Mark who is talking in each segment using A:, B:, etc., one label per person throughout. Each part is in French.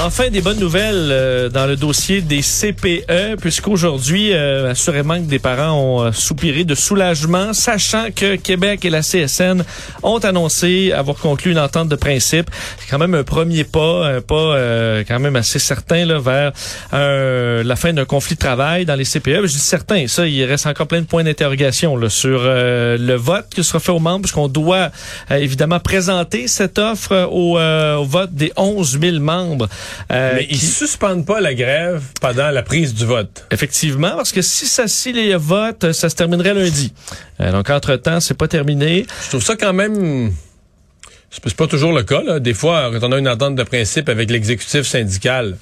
A: Enfin, des bonnes nouvelles euh, dans le dossier des CPE, puisqu'aujourd'hui, euh, assurément que des parents ont euh, soupiré de soulagement, sachant que Québec et la CSN ont annoncé avoir conclu une entente de principe. C'est quand même un premier pas, un pas euh, quand même assez certain là, vers la fin d'un conflit de travail dans les CPE. Je dis certain, ça, il reste encore plein de points d'interrogation sur le vote qui sera fait aux membres, puisqu'on doit évidemment présenter cette offre au, au vote des 11 000 membres.
B: Euh, Mais ils suspendent pas la grève pendant la prise du vote.
A: Effectivement, parce que si ça si les votes, ça se terminerait lundi. Euh, donc entre-temps, c'est pas terminé.
B: Je trouve ça quand même c'est pas toujours le cas. Là. Des fois, quand on a une entente de principe avec l'exécutif syndical,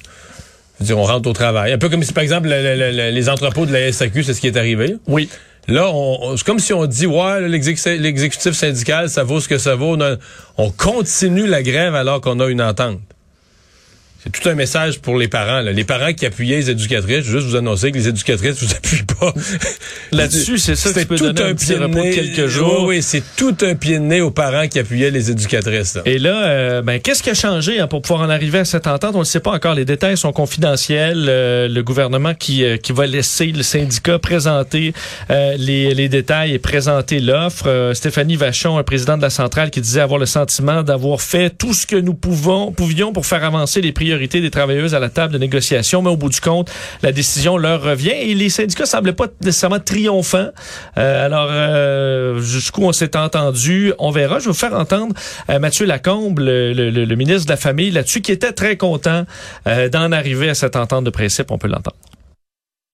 B: dire, on rentre au travail. Un peu comme si, par exemple, le, le, les entrepôts de la SAQ, c'est ce qui est arrivé.
A: Oui.
B: Là, on, c'est comme si on dit, ouais, l'exécutif syndical, ça vaut ce que ça vaut. On continue la grève alors qu'on a une entente. C'est tout un message pour les parents. Là. Les parents qui appuyaient les éducatrices, juste vous annoncer que les éducatrices vous appuient pas.
A: Là-dessus, c'est ça que tu peux tout un, de quelques jours.
B: Oui, oui c'est tout un pied de nez aux parents qui appuyaient les éducatrices. Là.
A: Et là, euh, ben, qu'est-ce qui a changé hein, pour pouvoir en arriver à cette entente? On ne sait pas encore. Les détails sont confidentiels. Euh, le gouvernement qui, euh, qui va laisser le syndicat présenter euh, les, les détails et présenter l'offre. Stéphanie Vachon, un président de la centrale, qui disait avoir le sentiment d'avoir fait tout ce que nous pouvons, pouvions pour faire avancer les priorités des travailleuses à la table de négociation, mais au bout du compte, la décision leur revient et les syndicats semblaient pas nécessairement triomphants. Euh, alors, euh, jusqu'où on s'est entendu, on verra. Je vais vous faire entendre euh, Mathieu Lacombe, le, ministre de la Famille, là-dessus, qui était très content d'en arriver à cette entente de principe. On peut l'entendre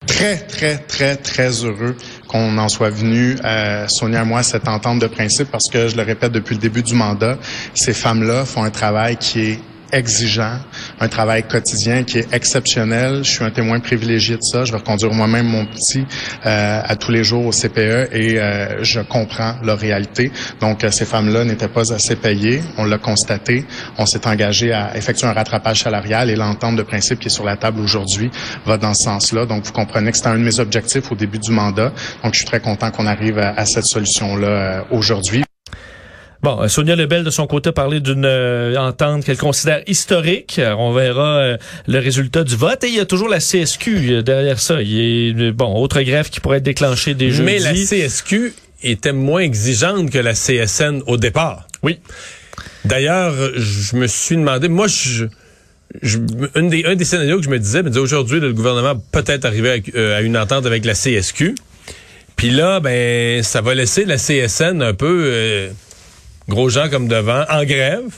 C: très, très, très, très heureux qu'on en soit venu, Sonia et moi, cette entente de principe parce que, je le répète depuis le début du mandat, ces femmes-là font un travail qui est exigeant, un travail quotidien qui est exceptionnel. Je suis un témoin privilégié de ça. Je vais reconduire moi-même mon petit euh, à tous les jours au CPE et euh, je comprends leur réalité. Donc, euh, ces femmes-là n'étaient pas assez payées. On l'a constaté. On s'est engagé à effectuer un rattrapage salarial et l'entente de principe qui est sur la table aujourd'hui va dans ce sens-là. Donc, vous comprenez que c'était un de mes objectifs au début du mandat. Donc, je suis très content qu'on arrive à, cette solution-là euh, aujourd'hui.
A: Bon, euh, Sonia Lebel, de son côté, a parlé d'une euh, entente qu'elle considère historique. On verra euh, le résultat du vote. Et il y a toujours la CSQ derrière ça. Il y a, bon, autre grève qui pourrait être déclenchée des jeudis.
B: Mais la CSQ était moins exigeante que la CSN au départ.
A: Oui.
B: D'ailleurs, je me suis demandé, moi, je... Des, un des scénarios que je me disais, me disais aujourd'hui, le gouvernement peut-être arriver à, à, une entente avec la CSQ. Puis là, ben, ça va laisser la CSN un peu euh, gros gens comme devant, en grève.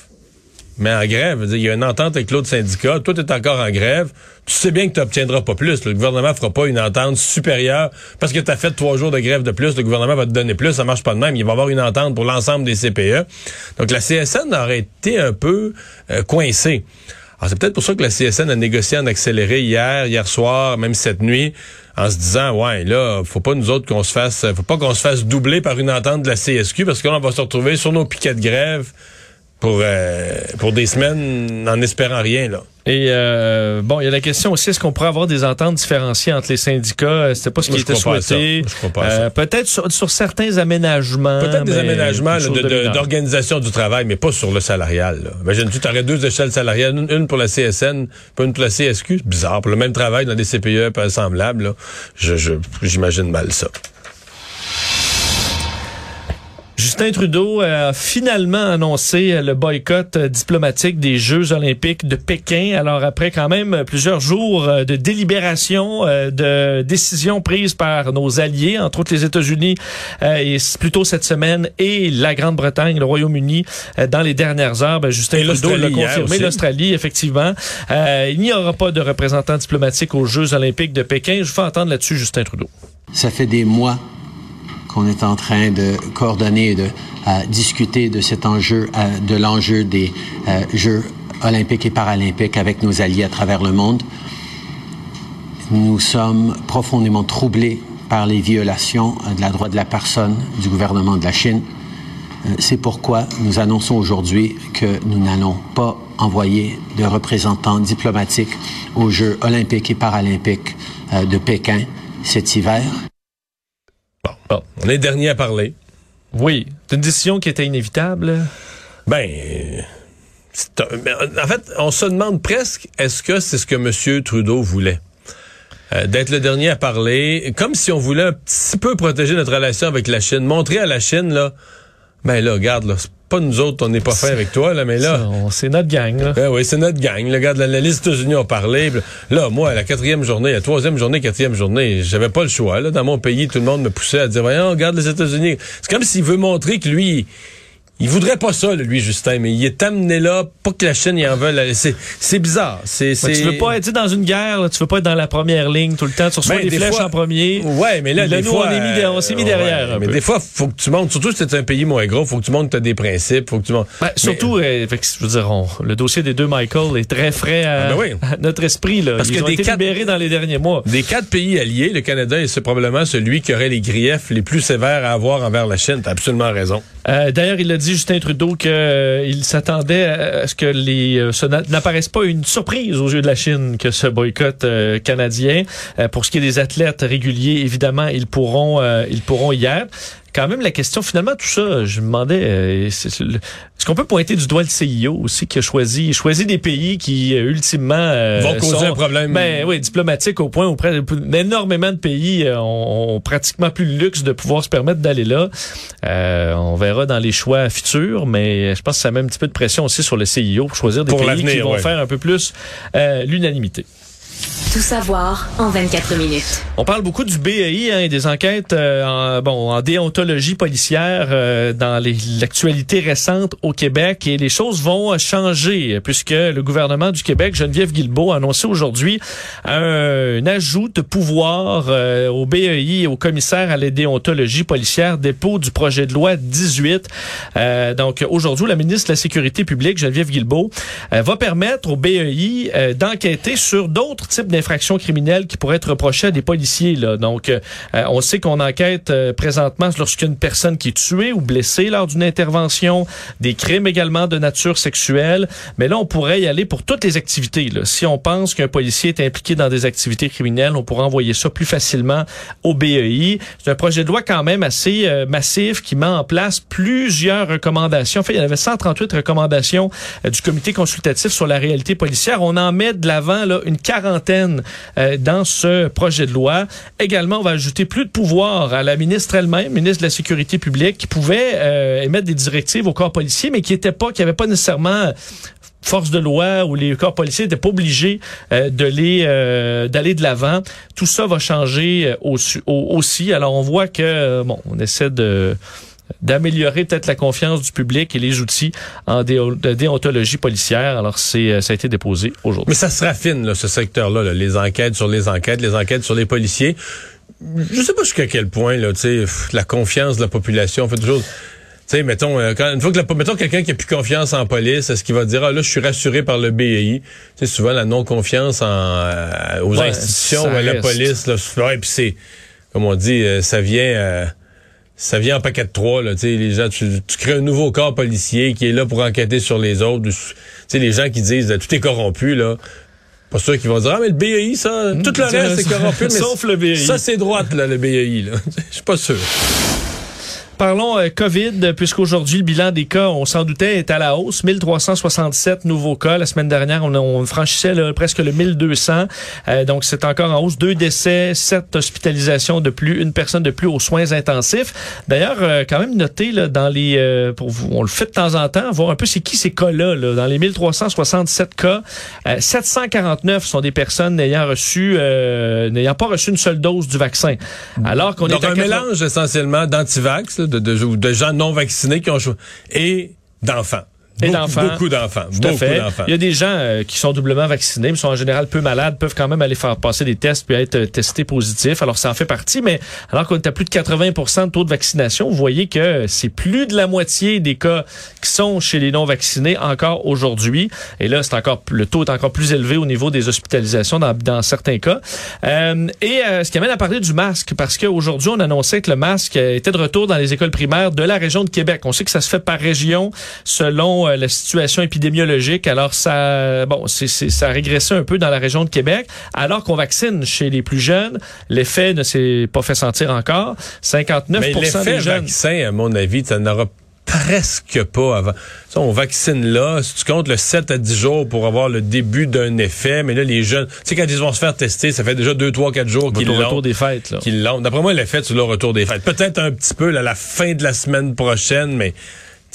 B: Mais en grève, il y a une entente avec l'autre syndicat, toi, tu es encore en grève, tu sais bien que tu n'obtiendras pas plus. Le gouvernement fera pas une entente supérieure parce que tu as fait trois jours de grève de plus, le gouvernement va te donner plus, ça marche pas de même. Il va y avoir une entente pour l'ensemble des CPE. Donc la CSN aurait été un peu euh, coincée. Alors c'est peut-être pour ça que la CSN a négocié en accéléré hier, hier soir, même cette nuit, en se disant ouais là, faut pas nous autres qu'on se fasse, faut pas qu'on se fasse doubler par une entente de la CSQ parce que là on va se retrouver sur nos piquets de grève pour euh, pour des semaines en espérant rien là.
A: Et euh, bon, il y a la question aussi est-ce qu'on pourrait avoir des ententes différenciées entre les syndicats? C'était pas ce qui était souhaité.
B: Euh,
A: Peut-être sur, sur, certains aménagements.
B: Peut-être des aménagements d'organisation du travail, mais pas sur le salarial. Imagine-tu, tu aurais deux échelles salariales, une, une, pour la CSN, pas une pour la CSQ. Bizarre. Pour le même travail dans des CPE pas semblables, là, je j'imagine mal ça.
A: Justin Trudeau a finalement annoncé le boycott diplomatique des Jeux olympiques de Pékin. Alors après quand même plusieurs jours de délibération, de décisions prises par nos alliés, entre autres les États-Unis et plutôt cette semaine et la Grande-Bretagne, le Royaume-Uni dans les dernières heures, ben Justin Trudeau l'a confirmé, l'Australie effectivement. Euh, il n'y aura pas de représentants diplomatiques aux Jeux olympiques de Pékin. Je vous fais entendre là-dessus Justin Trudeau.
D: Ça fait des mois qu'on est en train de coordonner et de euh, discuter de cet enjeu, euh, de l'enjeu des euh, Jeux olympiques et paralympiques avec nos alliés à travers le monde. Nous sommes profondément troublés par les violations de la droit de la personne du gouvernement de la Chine. Euh, C'est pourquoi nous annonçons aujourd'hui que nous n'allons pas envoyer de représentants diplomatiques aux Jeux olympiques et paralympiques euh, de Pékin cet hiver.
B: Bon, bon, on est dernier à parler.
A: Oui, c'est une décision qui était inévitable.
B: Ben, un- ben, en fait, on se demande presque, est-ce que c'est ce que M. Trudeau voulait? Euh, D'être le dernier à parler, comme si on voulait un petit peu protéger notre relation avec la Chine, montrer à la Chine, là, ben là, regarde, là, c'est pas nous autres, on n'est pas fin avec toi, là, mais là...
A: C'est notre gang, là.
B: Ben oui, c'est notre gang. Le gars de la, liste États-Unis ont parlé. Là, moi, la quatrième journée, la troisième journée, quatrième journée, j'avais pas le choix. Là, dans mon pays, tout le monde me poussait à dire, voyons, regarde les États-Unis. C'est comme s'il veut montrer que lui, il voudrait pas ça, lui, Justin, mais il est amené là, pas que la Chine y en veuille. C'est, c'est bizarre. C'est, c'est...
A: tu veux pas être dans une guerre, là, tu veux pas être dans la première ligne tout le temps. Tu reçois
B: Ben,
A: des,
B: des
A: flèches
B: fois-
A: en premier.
B: Ouais, mais là,
A: Là,
B: des
A: nous,
B: fois,
A: on mis s'est mis
B: euh,
A: derrière
B: mais
A: peu.
B: des fois, faut que tu montes, surtout si t'es un pays moins gros, faut que tu montes, t'as des principes, faut que tu montes.
A: Ben, surtout, euh, que, je veux dire, on- le dossier des deux Michael est très frais à,
B: Ah, ben oui.
A: à notre esprit. Là.
B: Parce
A: Ils
B: que
A: ont
B: des
A: été
B: quatre-
A: libérés dans les derniers mois.
B: Des quatre pays alliés, le Canada est probablement celui qui aurait les griefs les plus sévères à avoir envers la Chine. T'as absolument raison.
A: Euh, D'ailleurs, il a dit, Justin Trudeau, qu'il s'attendait à ce que les, euh, ce n'a- n'apparaisse pas une surprise aux yeux de la Chine que ce boycott euh, canadien. Euh, pour ce qui est des athlètes réguliers, évidemment, ils pourront, euh, ils pourront y être. Quand même, la question, finalement, tout ça, je me demandais, est-ce qu'on peut pointer du doigt le CIO aussi qui a choisi, choisi des pays qui, euh, ultimement, euh,
B: Vont causer
A: sont-
B: un problème.
A: Ben oui, diplomatique au point où près- énormément de pays euh, ont, ont pratiquement plus le luxe de pouvoir se permettre d'aller là. Euh, on verra dans les choix futurs, mais je pense que ça met un petit peu de pression aussi sur le CIO pour choisir des
B: Pour
A: pays qui vont
B: ouais.
A: faire un peu plus euh, l'unanimité.
E: Tout savoir en 24 minutes.
A: On parle beaucoup du BEI hein, et des enquêtes euh, en, bon, en déontologie policière euh, dans l'actualité récente au Québec et les choses vont changer puisque le gouvernement du Québec, Geneviève Guilbeault, a annoncé aujourd'hui un, un ajout de pouvoir euh, au BEI et au commissaire à la déontologie policière, dépôt du projet de loi 18. Euh, donc aujourd'hui, la ministre de la Sécurité publique, Geneviève Guilbeault, euh, va permettre au BEI euh, d'enquêter sur d'autres types d'infractions criminelles qui pourraient être reprochées à des policiers. Là. Donc, euh, on sait qu'on enquête euh, présentement lorsqu'une personne qui est tuée ou blessée lors d'une intervention, des crimes également de nature sexuelle. Mais là, on pourrait y aller pour toutes les activités. Là. Si on pense qu'un policier est impliqué dans des activités criminelles, on pourrait envoyer ça plus facilement au BEI. C'est un projet de loi quand même assez euh, massif qui met en place plusieurs recommandations. En fait, il y en avait 138 recommandations euh, du comité consultatif sur la réalité policière. On en met de l'avant une quarantaine euh, dans ce projet de loi. Également, on va ajouter plus de pouvoir à la ministre elle-même, ministre de la Sécurité publique, qui pouvait euh, émettre des directives au corps policier, mais qui n'était pas, qui n'avait pas nécessairement force de loi ou les corps policiers n'étaient pas obligés euh, de les euh, d'aller de l'avant. Tout ça va changer euh, aussi, au- aussi. Alors on voit que euh, bon, on essaie de d'améliorer peut-être la confiance du public et les outils en de déontologie policière. Alors c'est euh, ça a été déposé aujourd'hui.
B: Mais ça se raffine, là, ce secteur-là, là, les enquêtes sur les enquêtes, les enquêtes sur les policiers. Je sais pas jusqu'à quel point, là, tu sais, pff, la confiance de la population fait toujours. Tu sais, mettons, euh, quand, une fois que la, mettons quelqu'un qui a plus confiance en police, est-ce qu'il va dire, ah là, je suis rassuré par le BEI? Tu sais, souvent, la non-confiance en, euh, aux
A: Ouais,
B: institutions, ou à la police, là, ouais, puis c'est, comme on dit, euh, ça vient, euh, ça vient en paquet de trois, là, tu sais, les gens, tu, tu crées un nouveau corps policier qui est là pour enquêter sur les autres. Tu sais, les gens qui disent, euh, tout est corrompu, là. Pas sûr qu'ils vont dire, ah, mais le BEI, ça, tout le reste est corrompu, mais
A: Sauf le BEI.
B: Ça, c'est droite, là, le BEI, là. Je suis pas sûr.
A: Parlons euh, COVID, puisqu'aujourd'hui, le bilan des cas, on s'en doutait, est à la hausse. 1367 nouveaux cas. La semaine dernière, on, on franchissait là, presque le 1200. Euh, donc, c'est encore en hausse. Deux décès, sept hospitalisations de plus, une personne de plus aux soins intensifs. D'ailleurs, euh, quand même noté là, dans les... euh, pour vous, on le fait de temps en temps, voir un peu c'est qui ces cas-là. Là. Dans les 1367 cas, euh, 749 sont des personnes n'ayant reçu, euh, n'ayant pas reçu une seule dose du vaccin. Alors qu'on est
B: Donc, un
A: 80
B: mélange essentiellement d'antivax, de, de, gens non vaccinés qui ont et d'enfants.
A: Et d'enfants.
B: Beaucoup d'enfants.
A: Tout à fait. Il y a des gens euh, qui sont doublement vaccinés, mais sont en général peu malades, peuvent quand même aller faire passer des tests puis être euh, testés positifs. Alors, ça en fait partie, mais alors qu'on est à plus de 80% de taux de vaccination, vous voyez que c'est plus de la moitié des cas qui sont chez les non-vaccinés encore aujourd'hui. Et là, c'est encore le taux est encore plus élevé au niveau des hospitalisations dans, dans certains cas. Euh, et euh, ce qui amène à parler du masque, parce qu'aujourd'hui, on annonçait que le masque euh, était de retour dans les écoles primaires de la région de Québec. On sait que ça se fait par région selon euh, la situation épidémiologique. Alors ça, bon, c'est, c'est- ça a régressé un peu dans la région de Québec, alors qu'on vaccine chez les plus jeunes. L'effet ne s'est pas fait sentir encore. 59
B: Mais l'effet
A: des jeunes.
B: vaccin, à mon avis, ça n'aura presque pas avant. Ça, on vaccine là, si tu comptes le 7 à 10 jours pour avoir le début d'un effet, mais là, les jeunes, tu sais, quand ils vont se faire tester, ça fait déjà 2, 3, 4 jours qu'ils l'ont.
A: retour des fêtes, là.
B: qu'ils l'ont. D'après moi, l'effet, tu l'as au retour des fêtes. Peut-être un petit peu là, la fin de la semaine prochaine, mais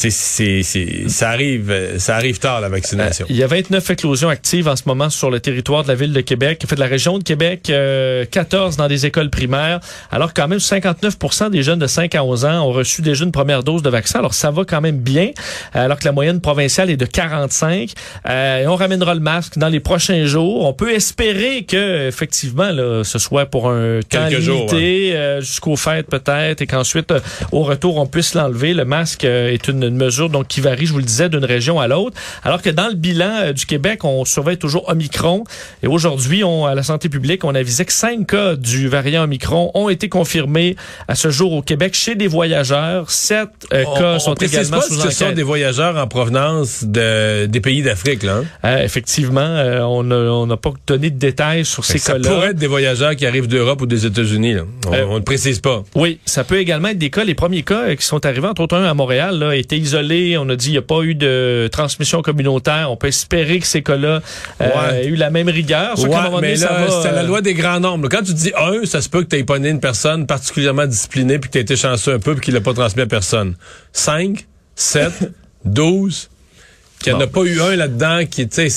B: c'est, ça arrive, ça arrive tard, la vaccination.
A: Euh, Il y a 29 éclosions actives en ce moment sur le territoire de la ville de Québec. En fait, de la région de Québec, euh, 14 dans des écoles primaires. Alors quand même, 59% des jeunes de 5 à 11 ans ont reçu déjà une première dose de vaccin. Alors ça va quand même bien, alors que la moyenne provinciale est de 45. Euh, et on ramènera le masque dans les prochains jours. On peut espérer que effectivement, là, ce soit pour un temps
B: Quelques
A: limité, euh, jusqu'aux fêtes peut-être, et qu'ensuite, euh, au retour, on puisse l'enlever. Le masque euh, est une, une mesure donc qui varie, je vous le disais, d'une région à l'autre. Alors que dans le bilan euh, du Québec, on surveille toujours Omicron. Et aujourd'hui, on, à la santé publique, on avisait que cinq cas du variant Omicron ont été confirmés à ce jour au Québec chez des voyageurs. Sept euh,
B: On-
A: cas
B: on
A: sont également
B: pas
A: sous
B: ce sont des voyageurs en provenance de, des pays d'Afrique, là. hein?
A: Euh, effectivement, euh, on n'a pas donné de détails sur ces
B: ça
A: cas-là.
B: pourrait être des voyageurs qui arrivent d'Europe ou des États-Unis. On, on ne précise pas.
A: Oui, ça peut également être des cas. Les premiers cas qui sont arrivés, entre autres un à Montréal, là, étaient isolés. On a dit qu'il n'y a pas eu de transmission communautaire. On peut espérer que ces cas-là euh,
B: Ouais.
A: aient eu la même rigueur. Un moment
B: mais
A: donné,
B: là, c'est la
A: euh,
B: loi des grands nombres. Quand tu dis un, ça se peut que tu aies pas né une personne particulièrement disciplinée puis que tu été chanceux un peu puis qu'il l'a pas transmis à personne. 5, 7, 12, qu'il n'y en a pas eu un là-dedans qui, tu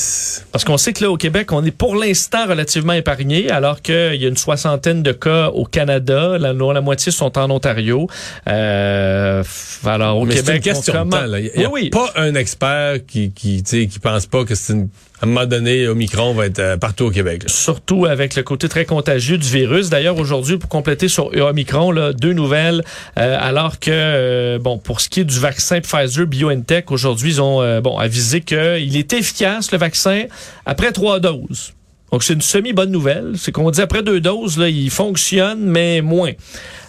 A: Parce qu'on sait que là, au Québec, on est pour l'instant relativement épargné, alors qu'il y a une soixantaine de cas au Canada. La, la moitié sont en Ontario. Euh, alors, au
B: mais c'est
A: Québec,
B: une question
A: on
B: de temps. Il n'y a,
A: oui, oui.
B: pas un expert qui, qui, qui pense pas que c'est une, à un moment donné, Omicron va être euh, partout au Québec.
A: surtout avec le côté très contagieux du virus. D'ailleurs, aujourd'hui, pour compléter sur Omicron, là, deux nouvelles. euh, alors que, euh, bon, pour ce qui est du vaccin Pfizer BioNTech, aujourd'hui, ils ont bon avisé qu'il est efficace, le vaccin, après trois doses. Donc, c'est une semi-bonne nouvelle. C'est qu'on dit après deux doses, là, il fonctionne, mais moins.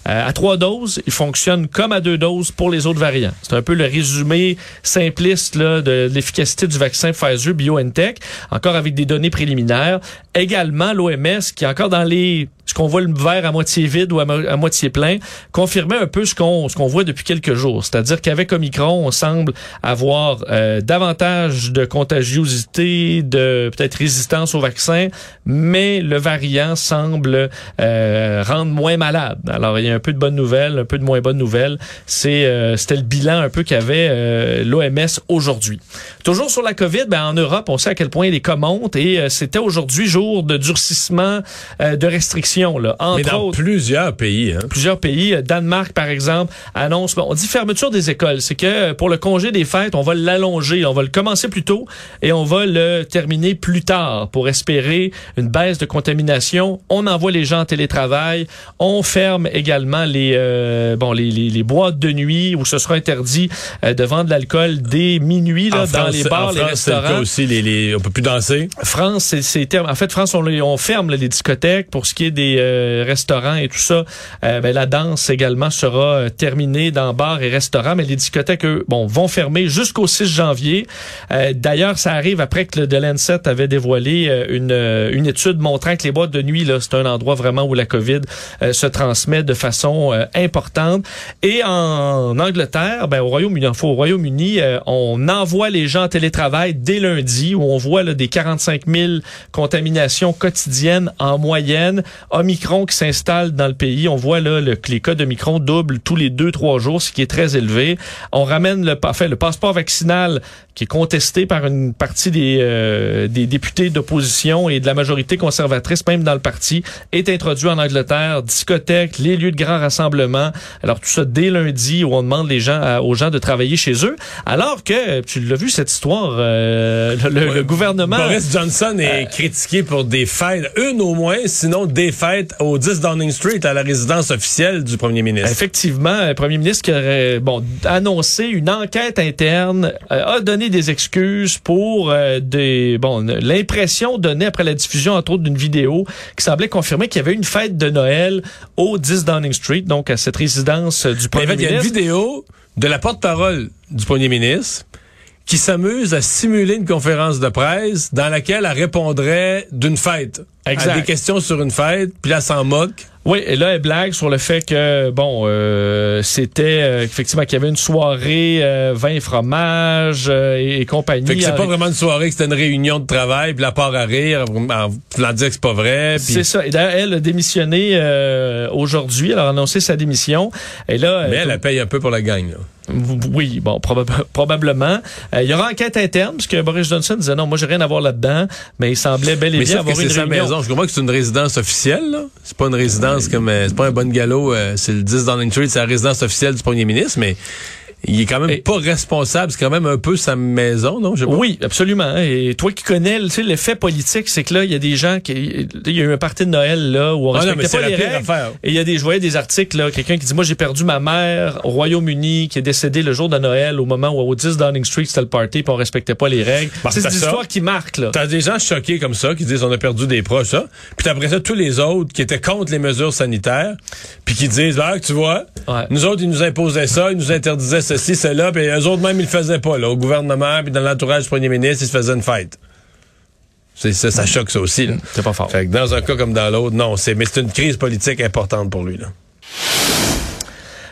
A: Euh, à trois doses, il fonctionne comme à deux doses pour les autres variants. C'est un peu le résumé simpliste là, de l'efficacité du vaccin Pfizer BioNTech, encore avec des données préliminaires. Également, l'OMS, qui est encore dans les ce qu'on voit le verre à moitié vide ou à, mo- à moitié plein, confirmait un peu ce qu'on ce qu'on voit depuis quelques jours. C'est-à-dire qu'avec Omicron, on semble avoir euh, davantage de contagiosité, de peut-être résistance au vaccin, mais le variant semble euh, rendre moins malade. Alors, il y a un peu de bonnes nouvelles, un peu de moins bonnes nouvelles. C'est euh, C'était le bilan un peu qu'avait euh, l'OMS aujourd'hui. Toujours sur la COVID, ben, en Europe, on sait à quel point les cas montent et euh, c'était aujourd'hui jour de durcissement de restrictions. Là. Entre
B: Mais dans
A: autres,
B: plusieurs pays, hein.
A: plusieurs pays. Danemark, par exemple, annonce, bon, on dit fermeture des écoles. C'est que pour le congé des fêtes, on va l'allonger. On va le commencer plus tôt et on va le terminer plus tard pour espérer une baisse de contamination. On envoie les gens en télétravail. On ferme également les, euh, bon, les, les, les boîtes de nuit où ce sera interdit euh, de vendre de l'alcool dès minuit là,
B: En
A: dans
B: France,
A: les bars,
B: en
A: les
B: France, c'est le cas
A: restaurants.
B: aussi, les, les, on peut plus danser.
A: France, c'est, en fait France on, on ferme là, les discothèques pour ce qui est des euh, restaurants et tout ça. Euh, ben, la danse également sera euh, terminée dans bars et restaurants, mais les discothèques eux, bon vont fermer jusqu'au 6 janvier. Euh, d'ailleurs, ça arrive après que le The Lancet avait dévoilé une, une étude montrant que les boîtes de nuit là, c'est un endroit vraiment où la COVID se transmet de façon euh, importante. Et en Angleterre, ben, au Royaume-Uni, enfin, au Royaume-Uni, euh, on envoie les gens en télétravail dès lundi, où on voit là, des 45 000 contaminations quotidiennes en moyenne. Omicron qui s'installe dans le pays, on voit là le, les cas d'Omicron doublent tous les deux trois jours, ce qui est très élevé. On ramène le, enfin, le passeport vaccinal qui est contesté par une partie des, euh, des députés d'opposition et de la majorité conservatrice, même dans le parti, est introduit en Angleterre. Discothèques, les lieux de grands rassemblements. Alors tout ça dès lundi où on demande les gens à- aux gens de travailler chez eux. Alors que tu l'as vu cette histoire, euh, le, le- le gouvernement.
B: Boris Johnson est critiqué pour des fêtes, une au moins, sinon des fêtes au 10 Downing Street, à la résidence officielle du premier ministre.
A: Effectivement, le premier ministre qui aurait bon, annoncé une enquête interne, euh, a donné des excuses pour euh, des bon l'impression donnée après la diffusion entre autres d'une vidéo qui semblait confirmer qu'il y avait une fête de Noël au 10 Downing Street, donc à cette résidence euh, du premier
B: fait, il y a une
A: ministre.
B: vidéo de la porte-parole du premier ministre qui s'amuse à simuler une conférence de presse dans laquelle elle répondrait d'une fête.
A: Exact.
B: À des questions sur une fête, puis là, elle s'en moque.
A: Oui, et là, elle blague sur le fait que, bon, euh, c'était euh, effectivement qu'il y avait une soirée euh, vin et fromage euh, et, et compagnie.
B: Fait que c'est
A: Euh,
B: pas vraiment une soirée, que c'était une réunion de travail, puis la part à rire, en voulant dire que c'est pas vrai. puis-
A: C'est ça. Et d'ailleurs, elle a démissionné euh, aujourd'hui. Elle a annoncé sa démission. Et là,
B: Mais
A: euh,
B: elle, elle paye un peu pour la gang. Là.
A: Oui, bon, probab- probablement. Euh, il y aura enquête interne, puisque Boris Johnson disait non, moi j'ai rien à voir là-dedans, mais il semblait bel et
B: Mais
A: bien
B: que
A: avoir
B: c'est
A: une
B: sa maison. Je comprends que c'est une résidence officielle. là. C'est pas une résidence comme... euh, c'est pas un bon galop. euh, c'est le 10 Downing Street, c'est la résidence officielle du premier ministre, mais il est quand même
A: Et-
B: pas responsable. C'est quand même un peu sa maison, non? Pas.
A: Oui, absolument. Et toi qui connais tu sais, l'effet politique, c'est que là, il y a des gens qui. Il y a eu un party de Noël là où on
B: Ah non,
A: respectait
B: c'est
A: pas
B: la
A: les règles. Et il y a des, je voyais des articles, là, quelqu'un qui dit Moi, j'ai perdu ma mère au Royaume-Uni, qui est décédée le jour de Noël, au moment où au 10 Downing Street, c'était le party, puis on respectait pas les règles. C'est des
B: ça.
A: histoires qui marquent, là.
B: T'as des gens choqués comme ça qui disent on a perdu des proches, ça. Puis t'as après ça tous les autres qui étaient contre les mesures sanitaires, puis qui disent ah tu vois,
A: Ouais.
B: nous autres ils nous imposaient ça, ils nous interdisaient ceci, cela, puis eux autres même ils le faisaient pas là, au gouvernement puis dans l'entourage du premier ministre ils se faisaient une fête. C'est ça, ça choque ça aussi.
A: C'est pas fort.
B: Fait que dans un cas comme dans l'autre, non, c'est mais c'est une crise politique importante pour lui là.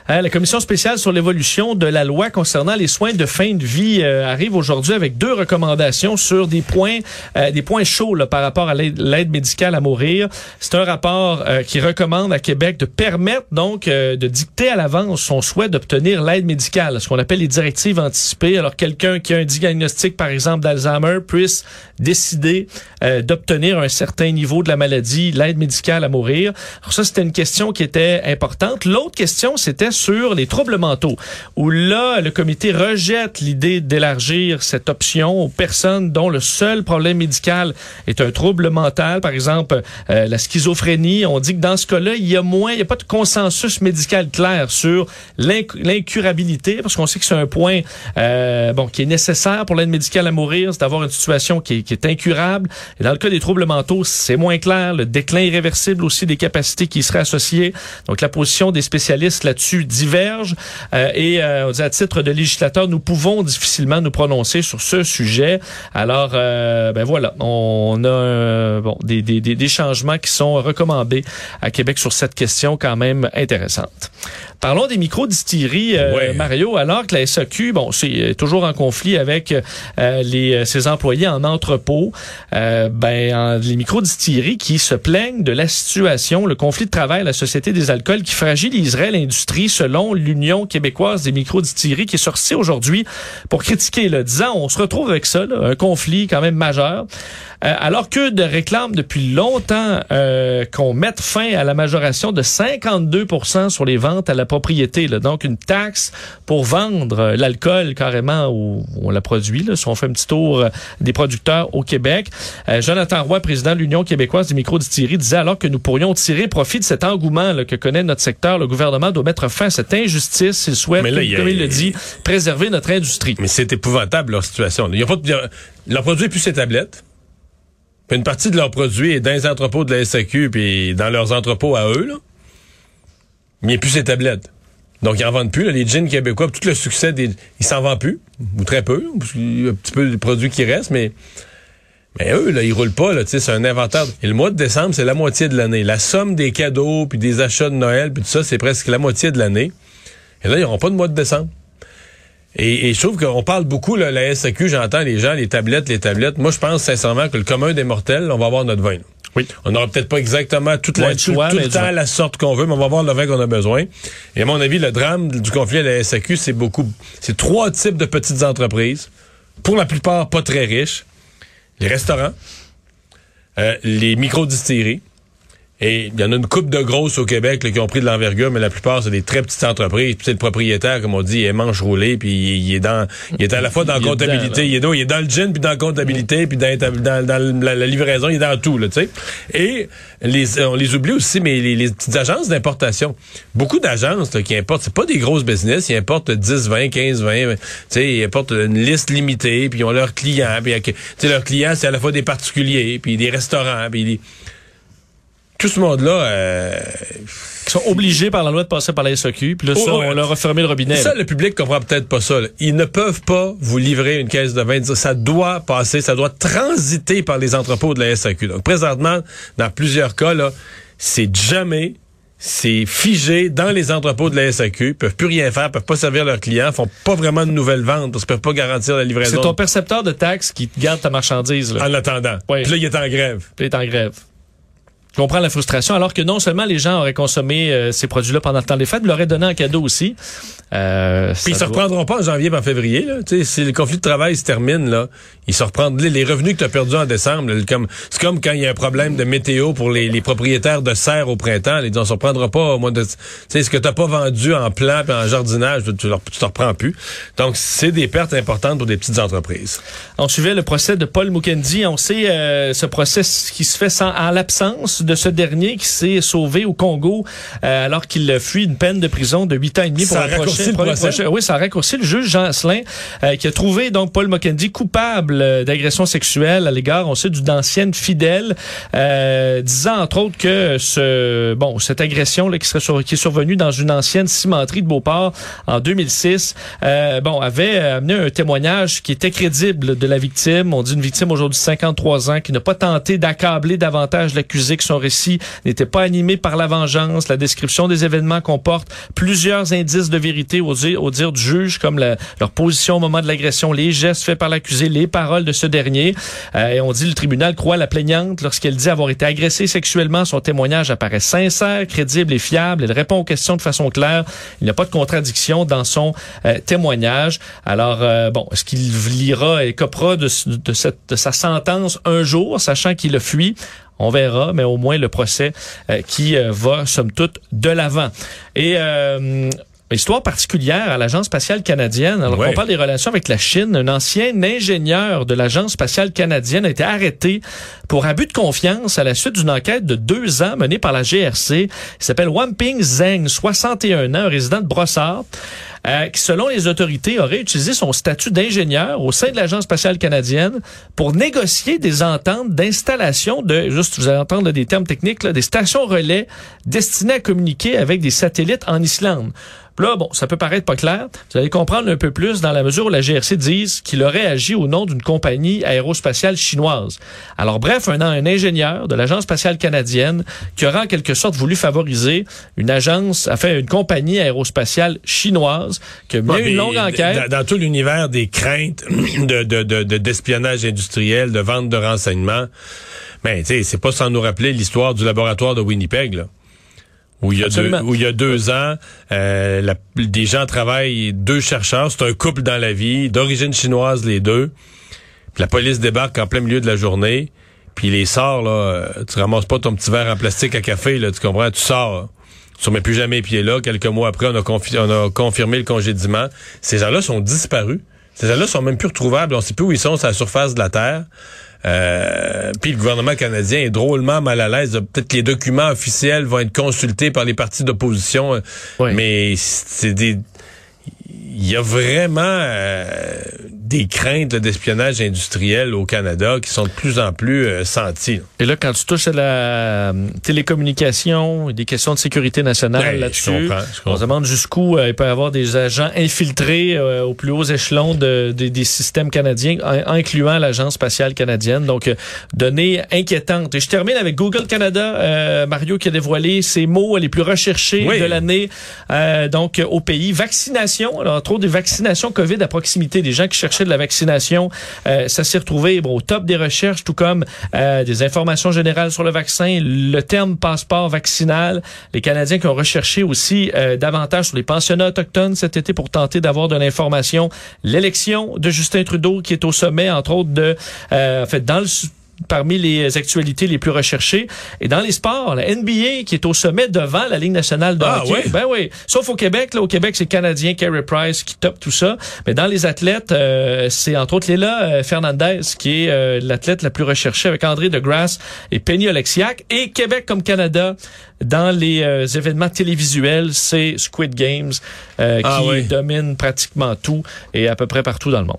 A: Hein, la commission spéciale sur l'évolution de la loi concernant les soins de fin de vie euh, arrive aujourd'hui avec deux recommandations sur des points, euh, des points chauds là, par rapport à l'aide médicale à mourir. C'est un rapport euh, qui recommande à Québec de permettre donc de dicter à l'avance son souhait d'obtenir l'aide médicale, ce qu'on appelle les directives anticipées. Alors quelqu'un qui a un diagnostic par exemple d'Alzheimer puisse décider euh, d'obtenir un certain niveau de la maladie, l'aide médicale à mourir. Alors ça c'était une question qui était importante. L'autre question c'était sur les troubles mentaux, où là, le comité rejette l'idée d'élargir cette option aux personnes dont le seul problème médical est un trouble mental, par exemple euh, la schizophrénie. On dit que dans ce cas-là, il y a moins, il n'y a pas de consensus médical clair sur l'inc- l'incurabilité, parce qu'on sait que c'est un point euh, bon qui est nécessaire pour l'aide médicale à mourir, c'est d'avoir une situation qui est, qui est incurable. Et dans le cas des troubles mentaux, c'est moins clair. Le déclin irréversible aussi des capacités qui y seraient associées. Donc la position des spécialistes là-dessus diverge. Euh, et euh, à titre de législateur, nous pouvons difficilement nous prononcer sur ce sujet. Alors, euh, ben voilà, on a bon des, des, des, changements qui sont recommandés à Québec sur cette question quand même intéressante. Parlons des micro-distilleries,
B: Ouais.
A: Mario, alors que la SAQ, bon, c'est toujours en conflit avec les, ses employés en entrepôt, ben, en- les micro-distilleries qui se plaignent de la situation, le conflit de travail la Société des alcools qui fragiliserait l'industrie selon l'Union québécoise des micro-distilleries qui est sortie aujourd'hui pour critiquer, le disant, on se retrouve avec ça, un conflit quand même majeur. Euh, alors que de réclament depuis longtemps euh, qu'on mette fin à la majoration de 52 sur les ventes à la propriété. Donc, une taxe pour vendre euh, l'alcool carrément où on la produit. Si on fait un petit tour des producteurs au Québec. Jonathan Roy, président de l'Union québécoise des microdistilleries, disait alors que nous pourrions tirer profit de cet engouement que connaît notre secteur, le gouvernement doit mettre fin cette injustice s'il souhaite,
B: Mais là, il y a-
A: comme il le dit, préserver notre industrie.
B: Mais c'est épouvantable leur situation. Ils pas de- leur produit est plus ces tablettes. Puis une partie de leur produit est dans les entrepôts de la SAQ puis dans leurs entrepôts à eux là. Mais il n'y a plus ces tablettes. Donc ils en vendent plus là. les jeans québécois, tout le succès des ils s'en vendent plus ou très peu, parce qu'il y a un petit peu de produits qui restent mais mais eux, là, ils roulent pas, là, tu sais, c'est un inventaire. Et le mois de décembre, c'est la moitié de l'année. La somme des cadeaux, puis des achats de Noël, puis tout ça, c'est presque la moitié de l'année. Et là, ils n'auront pas de mois de décembre. Et, et je trouve qu'on parle beaucoup, là, la SAQ, j'entends les gens, les tablettes, les tablettes. Moi, je pense sincèrement que le commun des mortels, on va avoir notre vin. là.
A: Oui.
B: On n'aura peut-être pas exactement toute la, tout,
A: choix,
B: tout le temps la sorte qu'on veut, mais on va avoir le vin qu'on a besoin. Et à mon avis, le drame du conflit à la SAQ, c'est beaucoup, c'est trois types de petites entreprises, pour la plupart pas très riches. Les restaurants, euh, les micro-distilleries Et il y en a une coupe de grosses au Québec là, qui ont pris de l'envergure, mais la plupart, c'est des très petites entreprises. Puis c'est le propriétaire, comme on dit, il est manche roulée, puis il est dans il est à la fois dans la comptabilité, il, est dans, il est dans le gin, puis dans la comptabilité, puis dans, dans- dans la, la livraison, il est dans tout, là, tu sais. Et les, on les oublie aussi, mais les, les petites agences d'importation. Beaucoup d'agences qui importent, c'est pas des grosses business, ils importent 10, 20, 15, 20, tu sais, ils importent une liste limitée, puis ils ont leurs clients, puis tu sais, leurs clients, c'est à la fois des particuliers, puis des restaurants, puis des- tout ce monde-là, euh,
A: Qui sont obligés par la loi de passer par la SAQ. Puis là, ça,
B: Oh, ouais.
A: on leur a fermé le robinet.
B: ça,
A: là.
B: le public comprend peut-être pas ça. là. Ils ne peuvent pas vous livrer une caisse de vin. Ça doit passer, ça doit transiter par les entrepôts de la SAQ. Donc, présentement, dans plusieurs cas, là, c'est jamais, c'est figé dans les entrepôts de la SAQ. Ils peuvent plus rien faire, peuvent pas servir leurs clients, font pas vraiment de nouvelles ventes parce qu'ils peuvent pas garantir la
A: C'est
B: livraison
A: ton percepteur de taxes qui te garde ta marchandise. Là.
B: en attendant.
A: Oui.
B: Puis là, il est en grève.
A: Puis il est en grève. Je comprends la frustration, alors que non seulement les gens auraient consommé euh, ces produits-là pendant le temps des fêtes, mais l'auraient donné en cadeau aussi. Euh,
B: Puis ils
A: ça
B: se
A: doit-
B: reprendront pas en janvier, en février. Là. Tu sais, Si le conflit de travail se termine, là, ils se reprendront. Les, revenus que tu as perdus en décembre, là, comme, c'est comme quand il y a un problème de météo pour les, les propriétaires de serre au printemps. Ils disent, on se reprendra pas au mois de... Tu sais, ce que tu pas vendu en plan et en jardinage, tu, tu te reprends plus. Donc, c'est des pertes importantes pour des petites entreprises.
A: On suivait le procès de Paul Mukendi. On sait euh, ce procès qui se fait sans, en l'absence de ce dernier qui s'est sauvé au Congo euh, alors qu'il fuit une peine de prison de 8 ans et demi pour
B: Ça
A: prochain,
B: le procès?
A: prochain- Oui, ça a raccourci. Le juge Jean Asselin euh, qui a trouvé donc Paul Mukendi coupable euh, d'agression sexuelle à l'égard, on sait, d'une ancienne fidèle, euh, disant entre autres que ce bon cette agression là, qui, serait sur- qui est survenue dans une ancienne cimenterie de Beauport en 2006, euh, bon avait amené un témoignage qui était crédible de la victime. On dit une victime aujourd'hui de 53 ans qui n'a pas tenté d'accabler davantage l'accusé que son récit n'était pas animé par la vengeance. La description des événements comporte plusieurs indices de vérité au dire, au dire du juge, comme leur position au moment de l'agression, les gestes faits par l'accusé, les paroles de ce dernier. Euh, et on dit le tribunal croit la plaignante lorsqu'elle dit avoir été agressée sexuellement. Son témoignage apparaît sincère, crédible et fiable. Elle répond aux questions de façon claire. Il n'y a pas de contradiction dans son euh, témoignage. Alors, euh, bon, est-ce qu'il lira et copera de, de, cette, de sa sentence un jour, sachant qu'il a fui? On verra, mais au moins le procès euh, qui euh, va, somme toute, de l'avant. Et... Histoire particulière à l'Agence spatiale canadienne. Alors
B: Ouais.
A: qu'on parle des relations avec la Chine, un ancien ingénieur de l'Agence spatiale canadienne a été arrêté pour abus de confiance à la suite d'une enquête de deux ans menée par la GRC. Il s'appelle Wamping Zheng, 61 ans, résident de Brossard. euh, qui, selon les autorités, aurait utilisé son statut d'ingénieur au sein de l'Agence spatiale canadienne pour négocier des ententes d'installation de, juste vous allez entendre là, des termes techniques, là, des stations relais destinées à communiquer avec des satellites en Islande. Là, bon, ça peut paraître pas clair. Vous allez comprendre un peu plus dans la mesure où la GRC dise qu'il aurait agi au nom d'une compagnie aérospatiale chinoise. Alors bref, un, un ingénieur de l'Agence spatiale canadienne qui aurait en quelque sorte voulu favoriser une agence, fait une compagnie aérospatiale chinoise qui a
B: Ouais,
A: une
B: mais
A: longue enquête.
B: Dans, dans tout l'univers des craintes de, de, de, de- d'espionnage industriel, de vente de renseignements, ben, tu sais, c'est pas sans nous rappeler l'histoire du laboratoire de Winnipeg, là. Où il, y a deux, où il y a deux ans, euh, la- des gens travaillent, deux chercheurs, c'est un couple dans la vie, d'origine chinoise les deux. Puis la police débarque en plein milieu de la journée, puis les sort, là, euh, tu ramasses pas ton petit verre en plastique à café, là, tu comprends, tu sors. là. Tu remets plus jamais les pieds là. Quelques mois après, on a, on a confirmé le congédiement. Ces gens-là sont disparus. Ces gens-là sont même plus retrouvables. On sait plus où ils sont sur la surface de la Terre. Euh, puis le gouvernement canadien est drôlement mal à l'aise. Peut-être que les documents officiels vont être consultés par les partis d'opposition,
A: Oui.
B: mais c'est des... Il y a vraiment euh, des craintes d'espionnage industriel au Canada qui sont de plus en plus euh, senties. là.
A: Et là, quand tu touches à la euh, télécommunication, des questions de sécurité nationale
B: Ouais, je
A: là-dessus,
B: comprends, je comprends.
A: on se demande jusqu'où euh, il peut y avoir des agents infiltrés aux plus hauts échelons de, de- des systèmes canadiens, en- incluant l'Agence spatiale canadienne. Donc, données inquiétantes. Et je termine avec Google Canada, Mario, qui a dévoilé ses mots les plus recherchés
B: Oui.
A: de l'année euh, donc au pays. Vaccination, alors entre autres des vaccinations COVID à proximité, des gens qui cherchaient de la vaccination, euh, ça s'est retrouvé au top des recherches, tout comme euh, des informations générales sur le vaccin, le terme passeport vaccinal. Les Canadiens qui ont recherché aussi euh, davantage sur les pensionnats autochtones cet été pour tenter d'avoir de l'information. L'élection de Justin Trudeau qui est au sommet, entre autres, de, euh, en fait, dans le parmi les actualités les plus recherchées. Et dans les sports, la NBA qui est au sommet devant la Ligue nationale de
B: Ah,
A: hockey.
B: ouais?
A: Ben oui. Sauf au Québec. Là, au Québec, c'est Canadien Carey Price qui top tout ça. Mais dans les athlètes, euh, c'est entre autres Léla euh, Fernandez qui est euh, l'athlète la plus recherchée avec André Degrasse et Penny Oleksiak. Et Québec comme Canada, dans les euh, événements télévisuels, c'est Squid Games euh,
B: Ah,
A: qui
B: oui.
A: domine pratiquement tout et à peu près partout dans le monde.